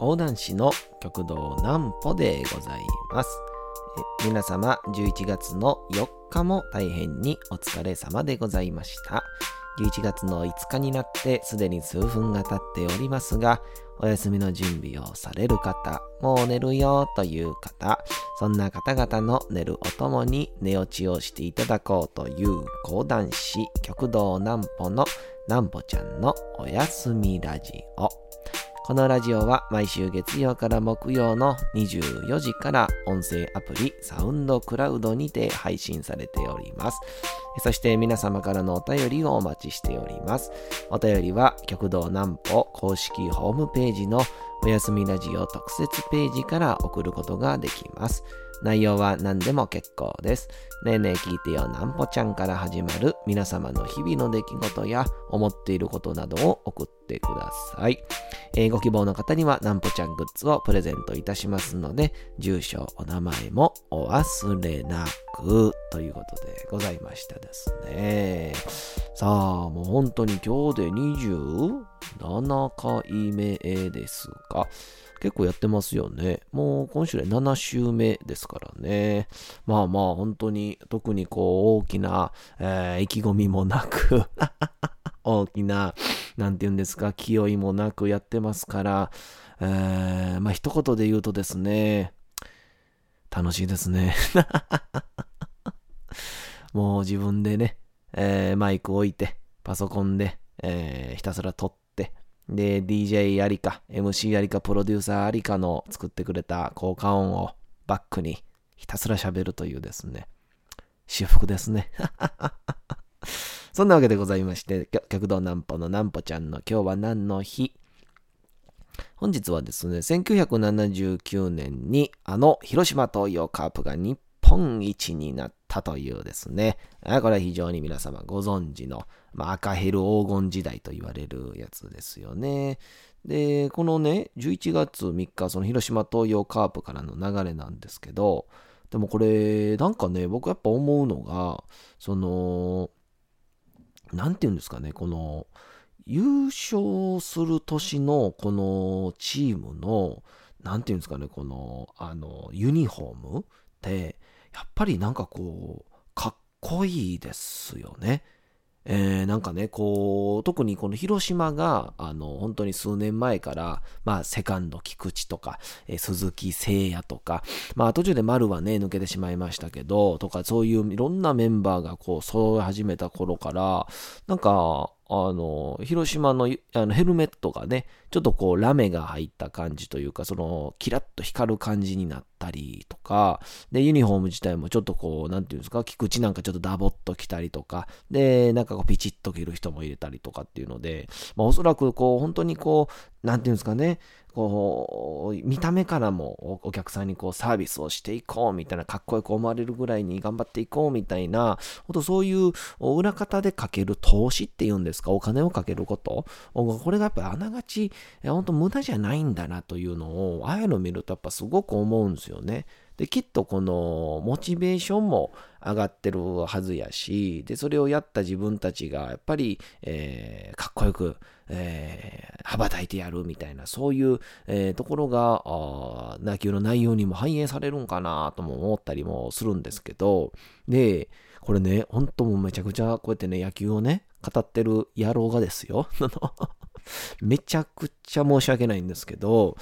講談師の極道南歩でございます。皆様、11月の4日も大変にお疲れ様でございました。11月の5日になってすでに数分が経っておりますが、お休みの準備をされる方、もう寝るよという方、そんな方々の寝るおともに寝落ちをしていただこうという講談師、極道南歩の南歩ちゃんのおやすみラジオ。このラジオは毎週月曜から木曜の24時から音声アプリサウンドクラウドにて配信されております。そして皆様からのお便りをお待ちしております。お便りは極道南歩公式ホームページのおやすみラジオ特設ページから送ることができます。内容は何でも結構です。ねえねえ聞いてよなんぽちゃんから始まる皆様の日々の出来事や思っていることなどを送ってください。えーご希望の方にはなんぽちゃんグッズをプレゼントいたしますので、住所、お名前もお忘れなくということでございましたですね。さあ、もう本当に今日で27回目ですが、結構やってますよね。もう今週で7週目ですからね。まあまあ本当に特にこう大きな、えー意気込みもなく 大きな、なんて言うんですか、気負いもなくやってますから、えーまあ一言で言うとですね、楽しいですね。もう自分でね、えーマイク置いて、パソコンで、えーひたすら撮っ、で、DJ ありか、MC ありか、プロデューサーありかの作ってくれた効果音をバックにひたすら喋るというですね、至福ですね。そんなわけでございまして、極道南歩の南歩ちゃんの今日は何の日？本日はですね、1979年にあの広島東洋カープが日本一になったたというですね、これは非常に皆様ご存知の、まあ、赤ヘル黄金時代と言われるやつですよね。で、このね、11月3日、その広島東洋カープからの流れなんですけど、でもこれ、なんかね、僕やっぱ思うのが、その、なんていうんですかね、この、優勝する年のこのチームの、なんていうんですかね、この、あの、ユニフォームって、やっぱりなんかこう、かっこいいですよね。えーなんかね、こう、特にこの広島が、あの、本当に数年前から、まあ、セカンド菊池とか、えー鈴木誠也とか、まあ、途中で丸はね、抜けてしまいましたけど、とか、そういういろんなメンバーがこう、揃い始めた頃から、なんか、あの、広島のあのヘルメットがね、ちょっとこう、ラメが入った感じというか、その、キラッと光る感じになったりとか、で、ユニフォーム自体もちょっとこう、なんていうんですか、菊池なんかちょっとダボっと着たりとか、で、なんかこう、ピチッと着る人も入れたりとかっていうので、まあ、おそらくこう、本当にこう、なんていうんですかね、こう、見た目からもお客さんにこうサービスをしていこうみたいな、かっこよく思われるぐらいに頑張っていこうみたいな、ほんとそういう裏方でかける投資っていうんですか、お金をかけること？これがやっぱあながち、本当無駄じゃないんだなというのを、ああいうのを見るとやっぱすごく思うんですよね。で、きっとこのモチベーションも上がってるはずやし、で、それをやった自分たちがやっぱり、えーかっこよく、えー羽ばたいてやるみたいな、そういう、えーところが、あ野球の内容にも反映されるんかなとも思ったりもするんですけど、で、これね、本当もうめちゃくちゃこうやってね、野球をね、語ってる野郎がですよ。あのめちゃくちゃ申し訳ないんですけど、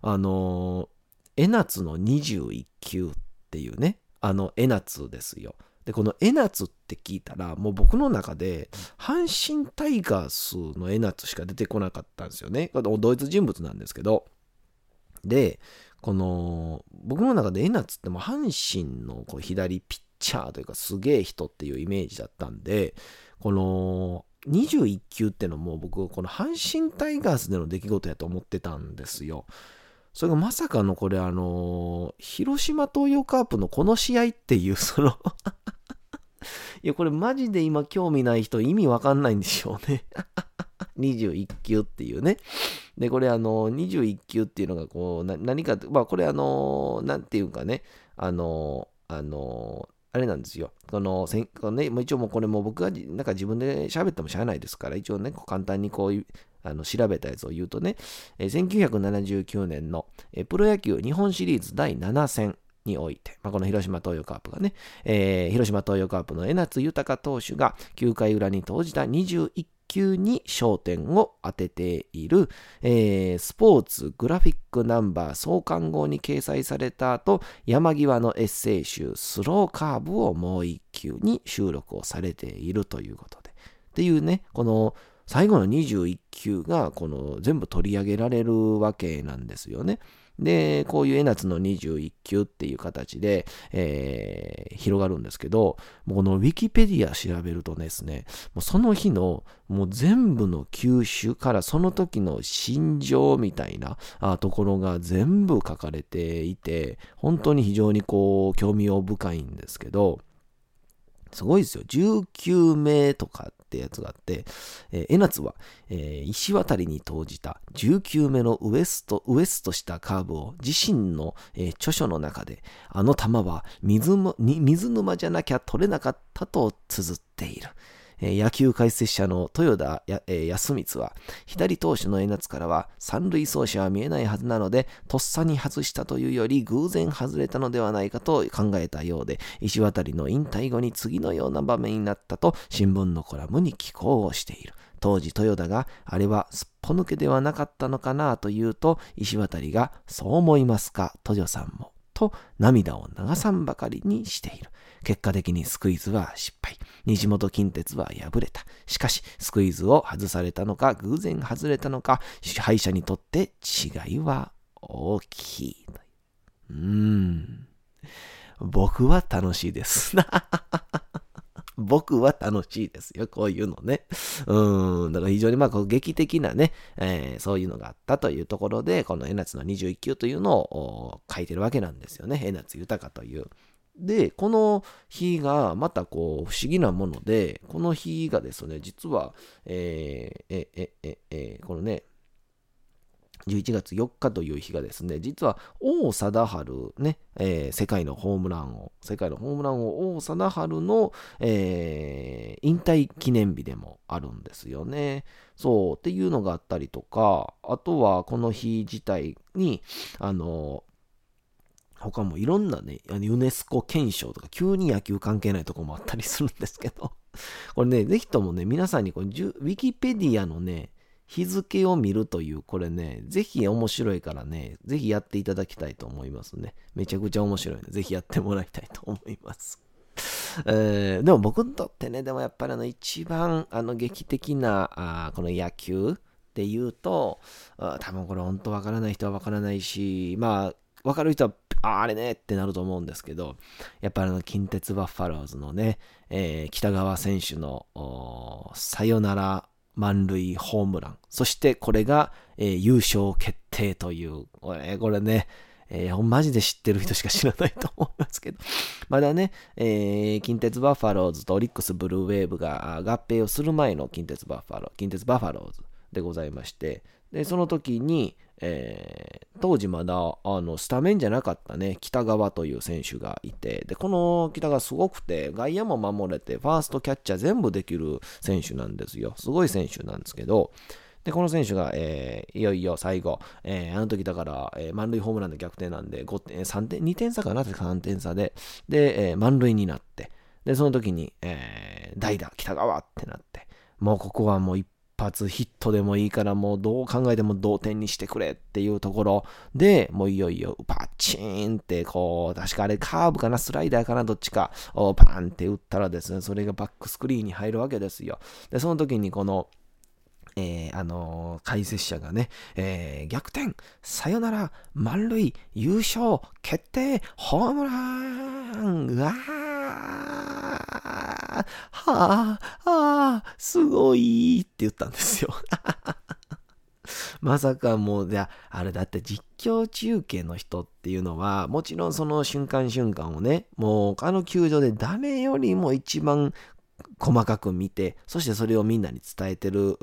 あの、江夏の21球っていうね、あの江夏ですよ。で、この江夏って聞いたら、もう僕の中で、阪神タイガースの江夏しか出てこなかったんですよね。これ同一人物なんですけど。で、この、僕の中で江夏ってもう阪神のこう左ピッチャーというかすげえ人っていうイメージだったんで、この、21球ってのも僕、この阪神タイガースでの出来事やと思ってたんですよ。それがまさかのこれあの、広島東洋カープのこの試合っていう、そのいや、これマジで今興味ない人意味わかんないんでしょうね。21球っていうね。で、これあの、21球っていうのがこう、何か、まあこれあの、なんていうかね、あの、あの、あれなんですよ。この、このね、一応もうこれも僕がなんか自分で喋ってもしゃあないですから、一応ね、簡単にこういう、あの調べたやつを言うとね、えー、1979年の、えー、プロ野球日本シリーズ第7戦において、まあ、この広島東洋カープがね、えー、広島東洋カープの江夏豊投手が9回裏に投じた21球に焦点を当てている、えー、スポーツグラフィックナンバー創刊号に掲載された後、山際のエッセイ集スローカーブをもう一球に収録をされているということで。っていうね、この最後の21球がこの全部取り上げられるわけなんですよね。で、こういう江夏の21級っていう形で、えー、広がるんですけど、このウィキペディア調べるとですね、もうその日のもう全部の球種からその時の心情みたいなところが全部書かれていて、本当に非常にこう興味深いんですけど、すごいですよ。19名とかってやつがあって、えー、江夏は、えー、石渡りに投じた19目のウエスト、ウエストしたカーブを自身の、えー、著書の中で、あの球は水水沼じゃなきゃ取れなかったと綴っている。野球解説者の豊田康光は、左投手の江夏からは三塁走者は見えないはずなので、とっさに外したというより偶然外れたのではないかと考えたようで、石渡の引退後に次のような場面になったと新聞のコラムに寄稿をしている。当時豊田があれはすっぽ抜けではなかったのかなと言うと、石渡がそう思いますか、豊さんも。と涙を流さんばかりにしている。結果的にスクイズは失敗。西本近鉄は敗れた。しかし、スクイズを外されたのか、偶然外れたのか、支配者にとって違いは大きい。うーん。僕は楽しいです。僕は楽しいですよ。こういうのね。うん。だから非常にまあ、こう劇的なね、えー、そういうのがあったというところで、この江夏の21球というのを書いてるわけなんですよね。江夏豊という。で、この日がまたこう不思議なもので、この日がですね、実は、えー、え、え、え、え、このね、11月4日という日がですね、実は王貞治ね、えー、世界のホームラン王、世界のホームラン王王貞治の、えー、引退記念日でもあるんですよね。そう、っていうのがあったりとか、あとはこの日自体に、あの、他もいろんなね、ユネスコ憲章とか、急に野球関係ないとこもあったりするんですけど、これね、ぜひともね、皆さんにこウィキペディアのね、日付を見るという、これね、ぜひ面白いからね、ぜひやっていただきたいと思いますね。めちゃくちゃ面白いので、ぜひやってもらいたいと思います。えー、でも僕にとってね、でもやっぱりあの一番あの劇的なあこの野球っていうと、多分これ本当わからない人はわからないし、まあ、わかる人はああれねってなると思うんですけど、やっぱりあの、近鉄バッファローズのね、えー、北川選手の、さよなら満塁ホームラン。そしてこれが、えー、優勝決定という、これこれね、えー、マジで知ってる人しか知らないと思いますけど、まだね、えー、近鉄バファローズとオリックスブルーウェーブが合併をする前の近鉄バファロー、近鉄バファローズでございまして、で、その時に、えー、当時まだあのスタメンじゃなかったね、北川という選手がいて、で、この北川すごくて、外野も守れて、ファーストキャッチャー全部できる選手なんですよ。すごい選手なんですけど、で、この選手が、えー、いよいよ最後、えー、あの時だから、えー、満塁ホームランで逆転なんで、5点、3点、2点差かなって ?3 点差で、で、え、満塁になって、で、その時に、えー、代打、北川ってなって、もうここはもう一発ヒットでもいいからもうどう考えても同点にしてくれっていうところで、もういよいよパチーンってこう、確かあれカーブかな、スライダーかな、どっちかをパンって打ったらですね、それがバックスクリーンに入るわけですよ。で、その時にこの、えー、あのー、解説者がね、えー、逆転、さよなら、満塁、優勝、決定、ホームラン、うわー。はあ、ああ、すごいって言ったんですよ。まさかもう、じゃあれだって実況中継の人っていうのは、もちろんその瞬間瞬間をね、もうあの球場で誰よりも一番細かく見て、そしてそれをみんなに伝えてる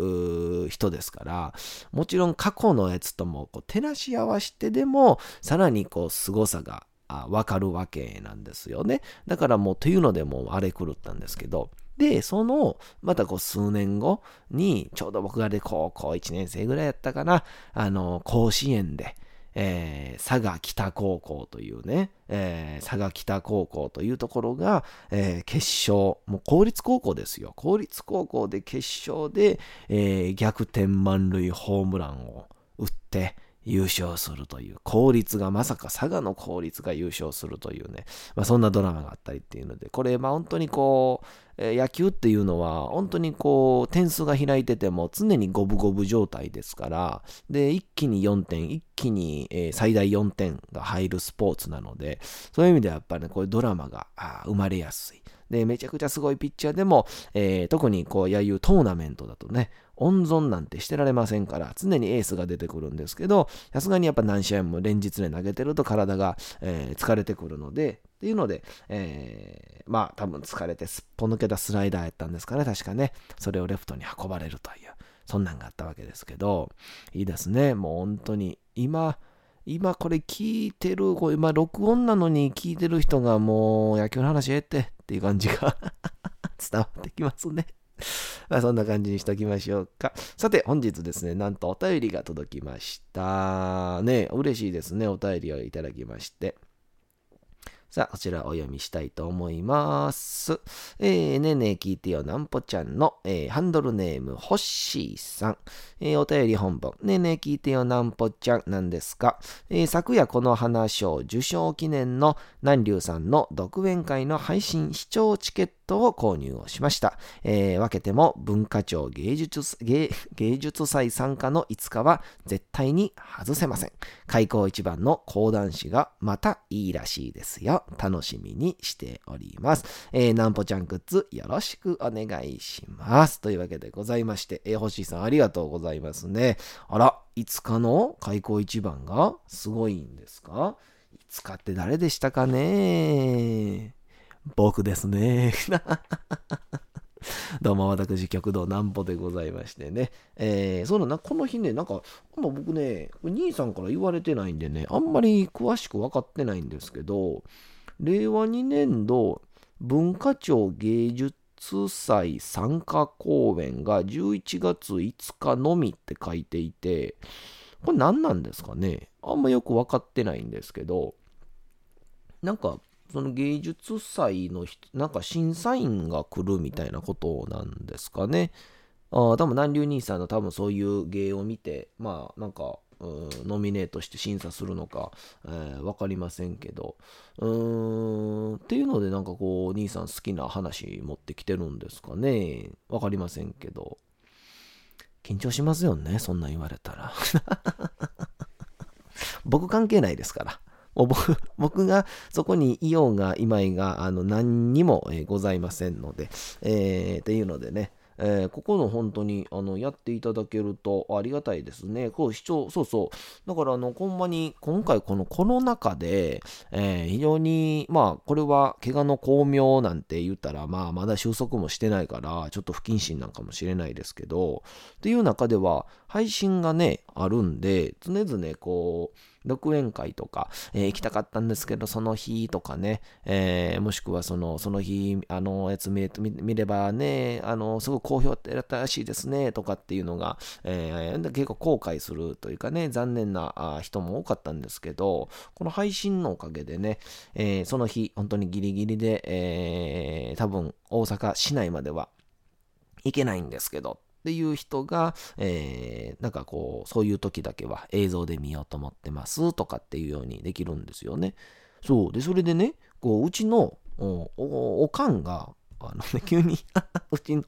人ですから、もちろん過去のやつともこう照らし合わせてでも、さらにこう凄さがわかるわけなんですよね。だからもうというのでもうあれ狂ったんですけど、で、その、またこう数年後に、ちょうど僕がで高校1年生ぐらいやったかな、あの、甲子園で、えー、佐賀北高校というね、えー、佐賀北高校というところが、えー、決勝、もう公立高校ですよ。公立高校で決勝で、え逆転満塁ホームランを打って、優勝するという、公立が、まさか佐賀の公立が優勝するというね、まあ、そんなドラマがあったりっていうので、これ、まあ本当にこう、野球っていうのは、本当にこう、点数が開いてても常に五分五分状態ですから、で、一気に4点、一気に、最大4点が入るスポーツなので、そういう意味ではやっぱりね、こういうドラマが生まれやすい。で、めちゃくちゃすごいピッチャーでも、えー、特にこう、野球トーナメントだとね、温存なんてしてられませんから、常にエースが出てくるんですけど、さすがにやっぱ何試合も連日で投げてると体が、えー、疲れてくるので、っていうので、えー、まあ多分疲れてすっぽ抜けたスライダーやったんですかね、確かね。それをレフトに運ばれるという、そんなんがあったわけですけど、いいですね。もう本当に、今、今これ聞いてる、これ今録音なのに聞いてる人がもう野球の話ええってっていう感じが 伝わってきますね。まあそんな感じにしときましょうか。さて本日ですね、なんとお便りが届きました。ね、嬉しいですね、お便りをいただきまして。さあ、こちらお読みしたいと思います。えー、ねえねえ聞いてよなんぽちゃんの、えー、ハンドルネーム、ほっしーさん。えー、お便り本文、ねえねえ聞いてよなんぽちゃんなんですか、えー、昨夜この花賞受賞記念の南流さんの独演会の配信視聴チケットを購入をしました。えー、分けても文化庁芸術芸芸術祭参加の5日は絶対に外せません。開口一番の講談師がまたいいらしいですよ。楽しみにしております。えー、なんぽちゃんグッズよろしくお願いします。というわけでございまして、えー、星さんありがとうございますね。あら、5日の開口一番がすごいんですか ?5 日って誰でしたかね？僕ですね。どうも、私、極道南歩でございましてね。えー、そうな、この日ね、なんか、僕ね、兄さんから言われてないんでね、あんまり詳しく分かってないんですけど、令和2年度文化庁芸術祭参加公演が11月5日のみって書いていて、これ何なんですかね？あんまよく分かってないんですけど、なんかその芸術祭のなんか審査員が来るみたいなことなんですかね？あ多分南流兄さんの多分そういう芸を見て、まあなんか、ノミネートして審査するのか、えー、分かりませんけど、うーん、っていうのでなんかこう、兄さん好きな話持ってきてるんですかね。分かりませんけど。緊張しますよね、そんなん言われたら。僕関係ないですから。もう僕僕がそこにいようがいまいがあの何にも、えございませんので、えー、っていうのでね、えー、ここの本当にあのやっていただけるとありがたいですね。こう視聴、そうそう。だからあの、ほんまに今回このコロナ禍で、えー、非常に、まあこれは怪我の巧妙なんて言ったら、まあまだ収束もしてないから、ちょっと不謹慎なんかもしれないですけど、という中では配信がね、あるんで、常々こう、独演会とか、えー、行きたかったんですけど、その日とかね、えー、もしくはその、その日、あの、やつ見れ見ればね、あの、すごく好評ってやったらしいですね、とかっていうのが、えー、結構後悔するというかね、残念な人も多かったんですけど、この配信のおかげでね、え、その日、本当にギリギリで、えー、多分大阪市内までは行けないんですけど、っていう人が、えー、なんかこう、そういう時だけは映像で見ようと思ってますとかっていうようにできるんですよね。そう。で、それでね、こう、うちのおおおかんが、あのね、急に うちの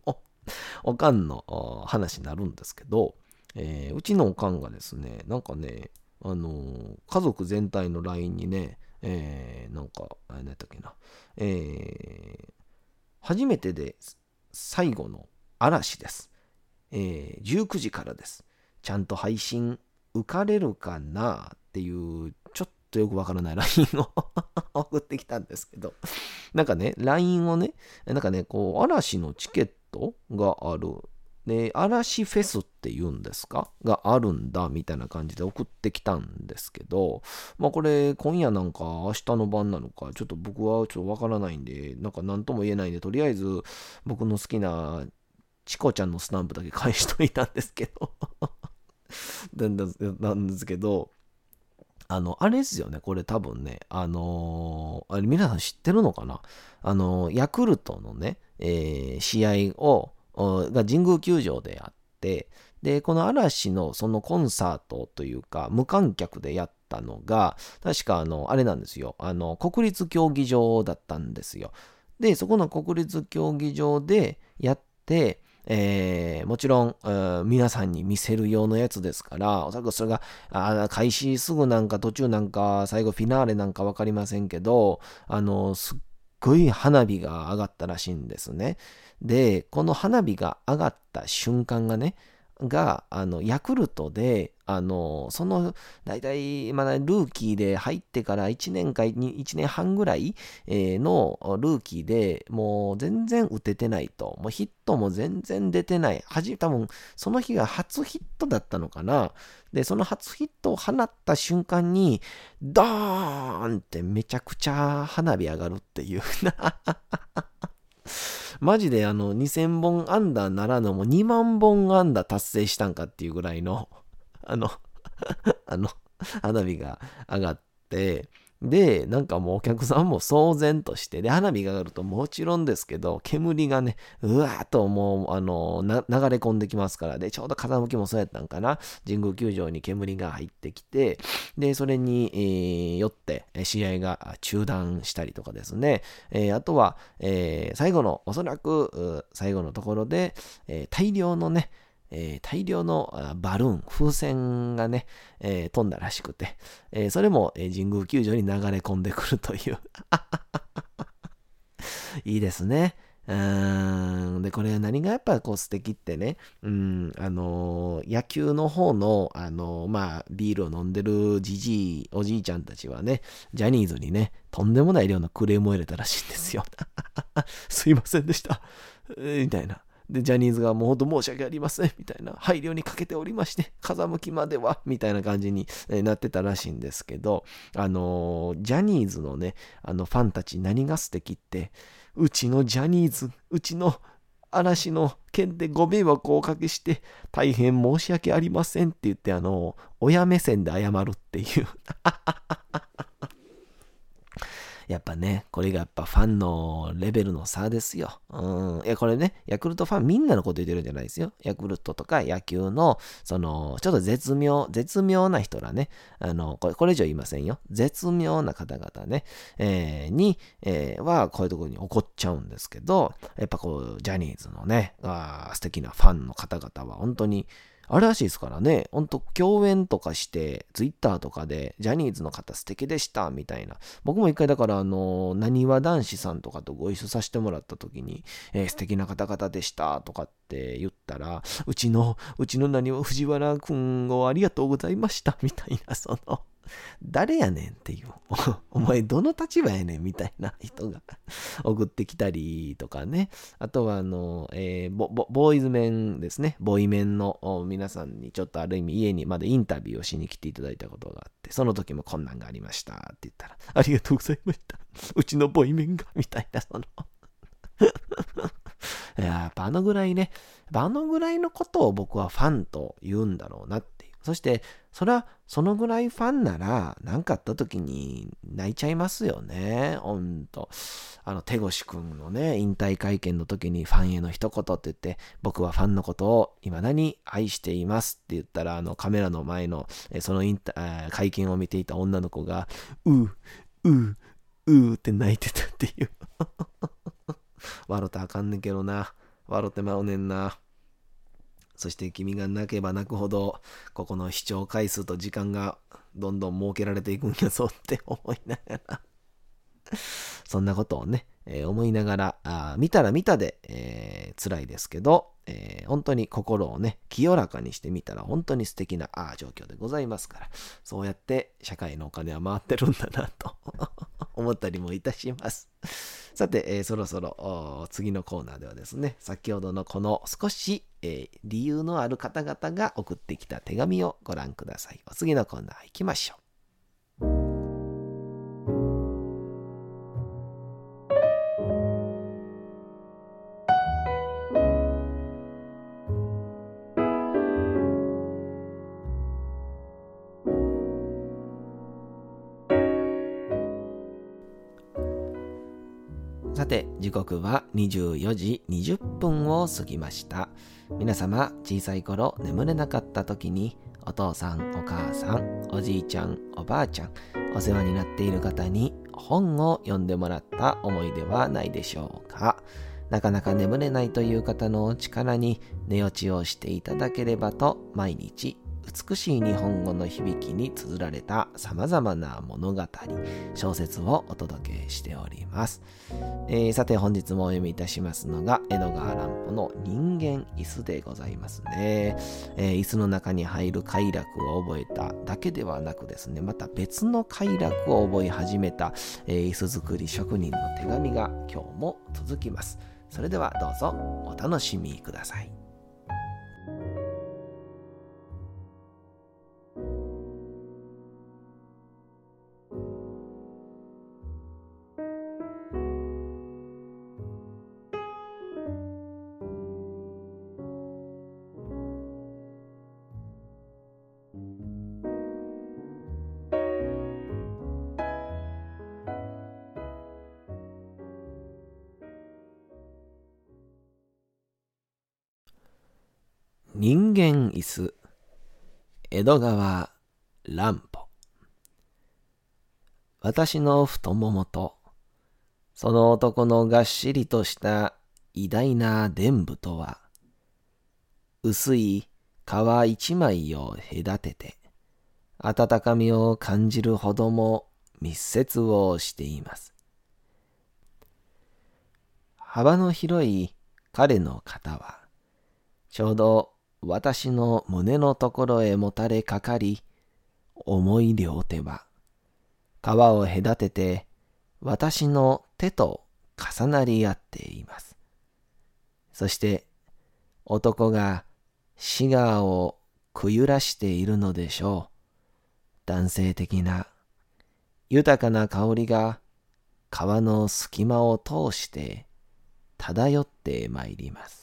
おかんの話になるんですけど、えー、うちのおかんがですね、なんかね、あのー、家族全体の LINE にね、えー、なんか、何やったっけな、えー、初めてで最後の嵐です。えー、19時からです。ちゃんと配信受かれるかなっていう、ちょっとよくわからない LINE を 送ってきたんですけど、なんかね、LINE をね、なんかね、こう、嵐のチケットがある。で、嵐フェスって言うんですか？があるんだ、みたいな感じで送ってきたんですけど、まあこれ、今夜なんか明日の晩なのか、ちょっと僕はちょっとわからないんで、なんか何とも言えないんで、とりあえず僕の好きなチコちゃんのスタンプだけ返しといたんですけど。なんですけど、あの、あれですよね、これ多分ね、あのー、あれ皆さん知ってるのかな？あのー、ヤクルトのね、えー、試合を、が神宮球場であって、で、この嵐のそのコンサートというか、無観客でやったのが、確かあの、あれなんですよ、あの、国立競技場だったんですよ。で、そこの国立競技場でやって、えー、もちろん、皆さんに見せる用のやつですから、おそらくそれが、あ開始すぐなんか途中なんか最後フィナーレなんかわかりませんけど、あの、すっごい花火が上がったらしいんですね。で、この花火が上がった瞬間がね、が、あの、ヤクルトで、あの、その、大体、まだルーキーで入ってから1年か1年半ぐらいのルーキーでもう全然打ててないと。もうヒットも全然出てない。はじ、多分、その日が初ヒットだったのかな。で、その初ヒットを放った瞬間に、ドーンってめちゃくちゃ花火上がるっていう。マジであの2000本安打ならぬもう2万本アンダー達成したんかっていうぐらいの、あのあの、花火が上がって、で、なんかもうお客さんも騒然として、で、花火が上がるともちろんですけど、煙がね、うわーっともう、あの、流れ込んできますから、で、ちょうど風向きもそうやったんかな、神宮球場に煙が入ってきて、で、それに、えー、よって、試合が中断したりとかですね、えー、あとは、えー、最後の、おそらく、最後のところで、え大量のね、えー、大量のバルーン、風船がね、えー、飛んだらしくて、えー、それも、え神宮球場に流れ込んでくるという いいですね。うん。で、これ何がやっぱこう素敵ってね、うん、あのー、野球の方の、あのー、まあ、ビールを飲んでるじじい、おじいちゃんたちはね、ジャニーズにね、とんでもない量のクレームを入れたらしいんですよ。すいませんでした。みたいな。で、ジャニーズがもうほんと申し訳ありません、みたいな、配慮にかけておりまして、風向きまでは、みたいな感じになってたらしいんですけど、あのー、ジャニーズのね、あのファンたち何が素敵って、うちのジャニーズ、うちの嵐の件でご迷惑をおかけして、大変申し訳ありませんって言って、あの、親目線で謝るっていう。やっぱね、これがやっぱファンのレベルの差ですよ。うん。いや、これね、ヤクルトファンみんなのこと言ってるんじゃないですよ。ヤクルトとか野球の、その、ちょっと絶妙、絶妙な人らね、あの、これ、これ以上言いませんよ。絶妙な方々ね、えー、に、えー、は、こういうところに怒っちゃうんですけど、やっぱこう、ジャニーズのね、あ素敵なファンの方々は、本当に、あるらしいですからね、ほんと共演とかして、ツイッターとかで、ジャニーズの方素敵でした、みたいな。僕も一回だから、あの、なにわ男子さんとかとご一緒させてもらった時に、えー、素敵な方々でした、とかって言ったら、うちの、うちのなにわ藤原くんをありがとうございました、みたいな、その、誰やねんっていう、お前どの立場やねんみたいな人が 送ってきたりとかね。あとは、あの、えー、ボーイズメンですね。ボーイメンの皆さんにちょっとある意味家にまでインタビューをしに来ていただいたことがあって、その時も困難がありましたって言ったら、ありがとうございました。うちのボーイメンが、みたいな、そのやっぱあのぐらいね、あのぐらいのことを僕はファンと言うんだろうなっていう。そして、それはそのぐらいファンなら、何かあった時に泣いちゃいますよね。ほんと。あの、手越くんのね、引退会見の時にファンへの一言って言って、僕はファンのことを未だに愛していますって言ったら、あの、カメラの前の、そのインタ会見を見ていた女の子が、うう、ううって泣いてたっていう。笑ったあかんねんけどな。笑ってまうねんな。そして君が泣けば泣くほど、ここの視聴回数と時間がどんどん設けられていくんやぞって思いながら。そんなことをね、えー、思いながら、あ見たら見たで、えー、辛いですけど、えー、本当に心をね、清らかにしてみたら本当に素敵なあ状況でございますから、そうやって社会のお金は回ってるんだなと 思ったりもいたします。さて、えー、そろそろ次のコーナーではですね、先ほどのこの少し、えー、理由のある方々が送ってきた手紙をご覧ください。お次のコーナー行きましょう。さて、時刻は24時20分を過ぎました。皆様、小さい頃眠れなかった時に、お父さん、お母さん、おじいちゃん、おばあちゃん、お世話になっている方に本を読んでもらった思い出はないでしょうか。なかなか眠れないという方のお力に寝落ちをしていただければと毎日美しい日本語の響きに綴られた様々な物語、小説をお届けしております。えー、さて本日もお読みいたしますのが、江戸川乱歩の人間椅子でございますね。えー、椅子の中に入る快楽を覚えただけではなくですね、また別の快楽を覚え始めた、えー、椅子作り職人の手紙が今日も続きます。それではどうぞお楽しみください。江戸川乱歩私の太ももとその男のがっしりとした偉大な伝部とは薄い皮一枚を隔てて温かみを感じるほども密接をしています。幅の広い彼の肩はちょうど私の胸のところへもたれかかり、重い両手は、皮を隔てて私の手と重なり合っています。そして男がシガーをくゆらしているのでしょう。男性的な豊かな香りが皮の隙間を通して漂ってまいります。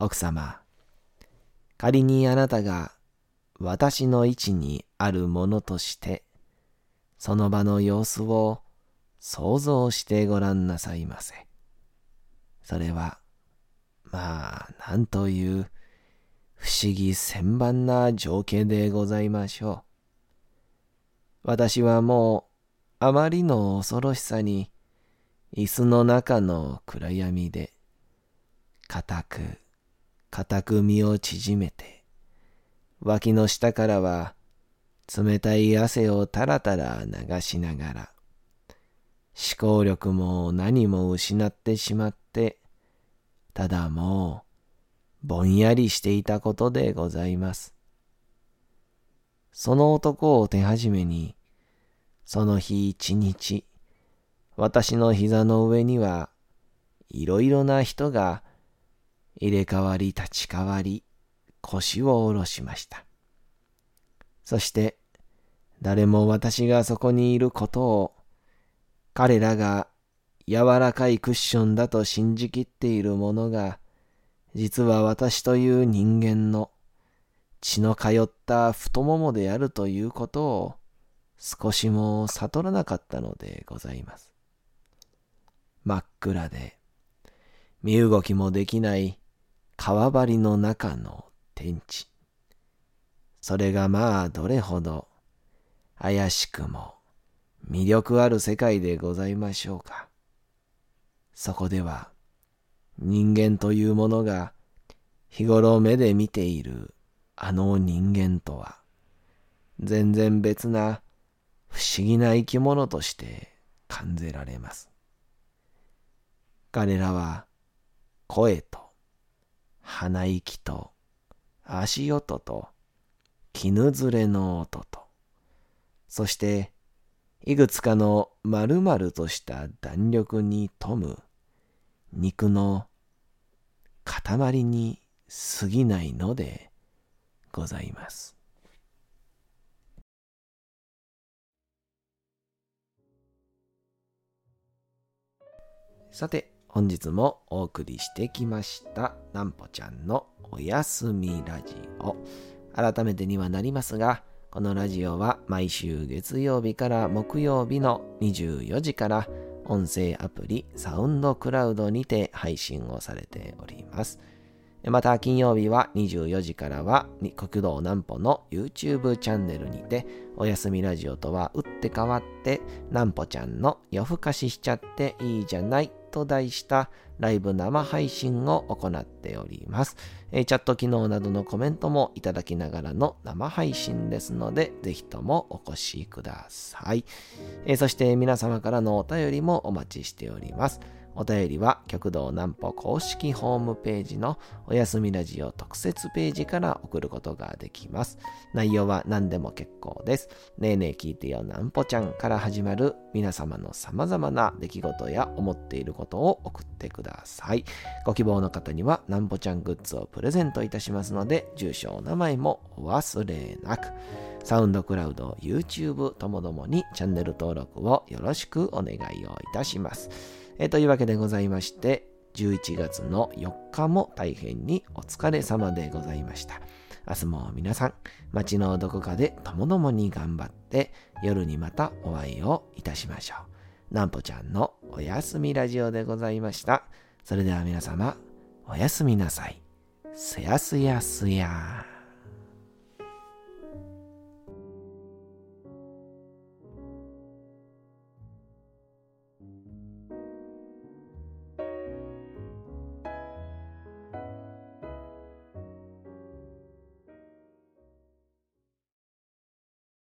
奥様、仮にあなたが私の位置にあるものとして、その場の様子を想像してごらんなさいませ。それは、まあ、なんという不思議千万な情景でございましょう。私はもうあまりの恐ろしさに椅子の中の暗闇で固く固く身を縮めて、脇の下からは冷たい汗をたらたら流しながら、思考力も何も失ってしまって、ただもうぼんやりしていたことでございます。その男を手始めに、その日一日、私の膝の上にはいろいろな人が入れ替わり立ち替わり腰を下ろしました。そして誰も私がそこにいることを彼らが柔らかいクッションだと信じきっているものが実は私という人間の血の通った太ももであるということを少しも悟らなかったのでございます。真っ暗で身動きもできない川張りの中の天地。それがまあどれほど怪しくも魅力ある世界でございましょうか。そこでは人間というものが日頃目で見ているあの人間とは全然別な不思議な生き物として感じられます。彼らは声と鼻息と足音と絹ずれの音とそしていくつかの丸々とした弾力に富む肉の塊に過ぎないのでございます。さて、本日もお送りしてきました、なんぽちゃんのおやすみラジオ。改めてにはなりますが、このラジオは毎週月曜日から木曜日の24時から音声アプリサウンドクラウドにて配信をされております。また金曜日は24時からは国道南歩の YouTube チャンネルにておやすみラジオとは打って変わって南歩ちゃんの夜更かししちゃっていいじゃないと題したライブ生配信を行っております。えチャット機能などのコメントもいただきながらの生配信ですので、ぜひともお越しください。えそして皆様からのお便りもお待ちしております。お便りは極道南歩公式ホームページのおやすみラジオ特設ページから送ることができます。内容は何でも結構です。ねえねえ聞いてよ南歩ちゃんから始まる皆様の様々な出来事や思っていることを送ってください。ご希望の方には南歩ちゃんグッズをプレゼントいたしますので、住所お名前もお忘れなく。サウンドクラウド、YouTube ともどもにチャンネル登録をよろしくお願いをいたします。えというわけでございまして、11月の4日も大変にお疲れ様でございました。明日も皆さん、街のどこかでともどもに頑張って、夜にまたお会いをいたしましょう。なんぽちゃんのおやすみラジオでございました。それでは皆様、おやすみなさい。すやすやすや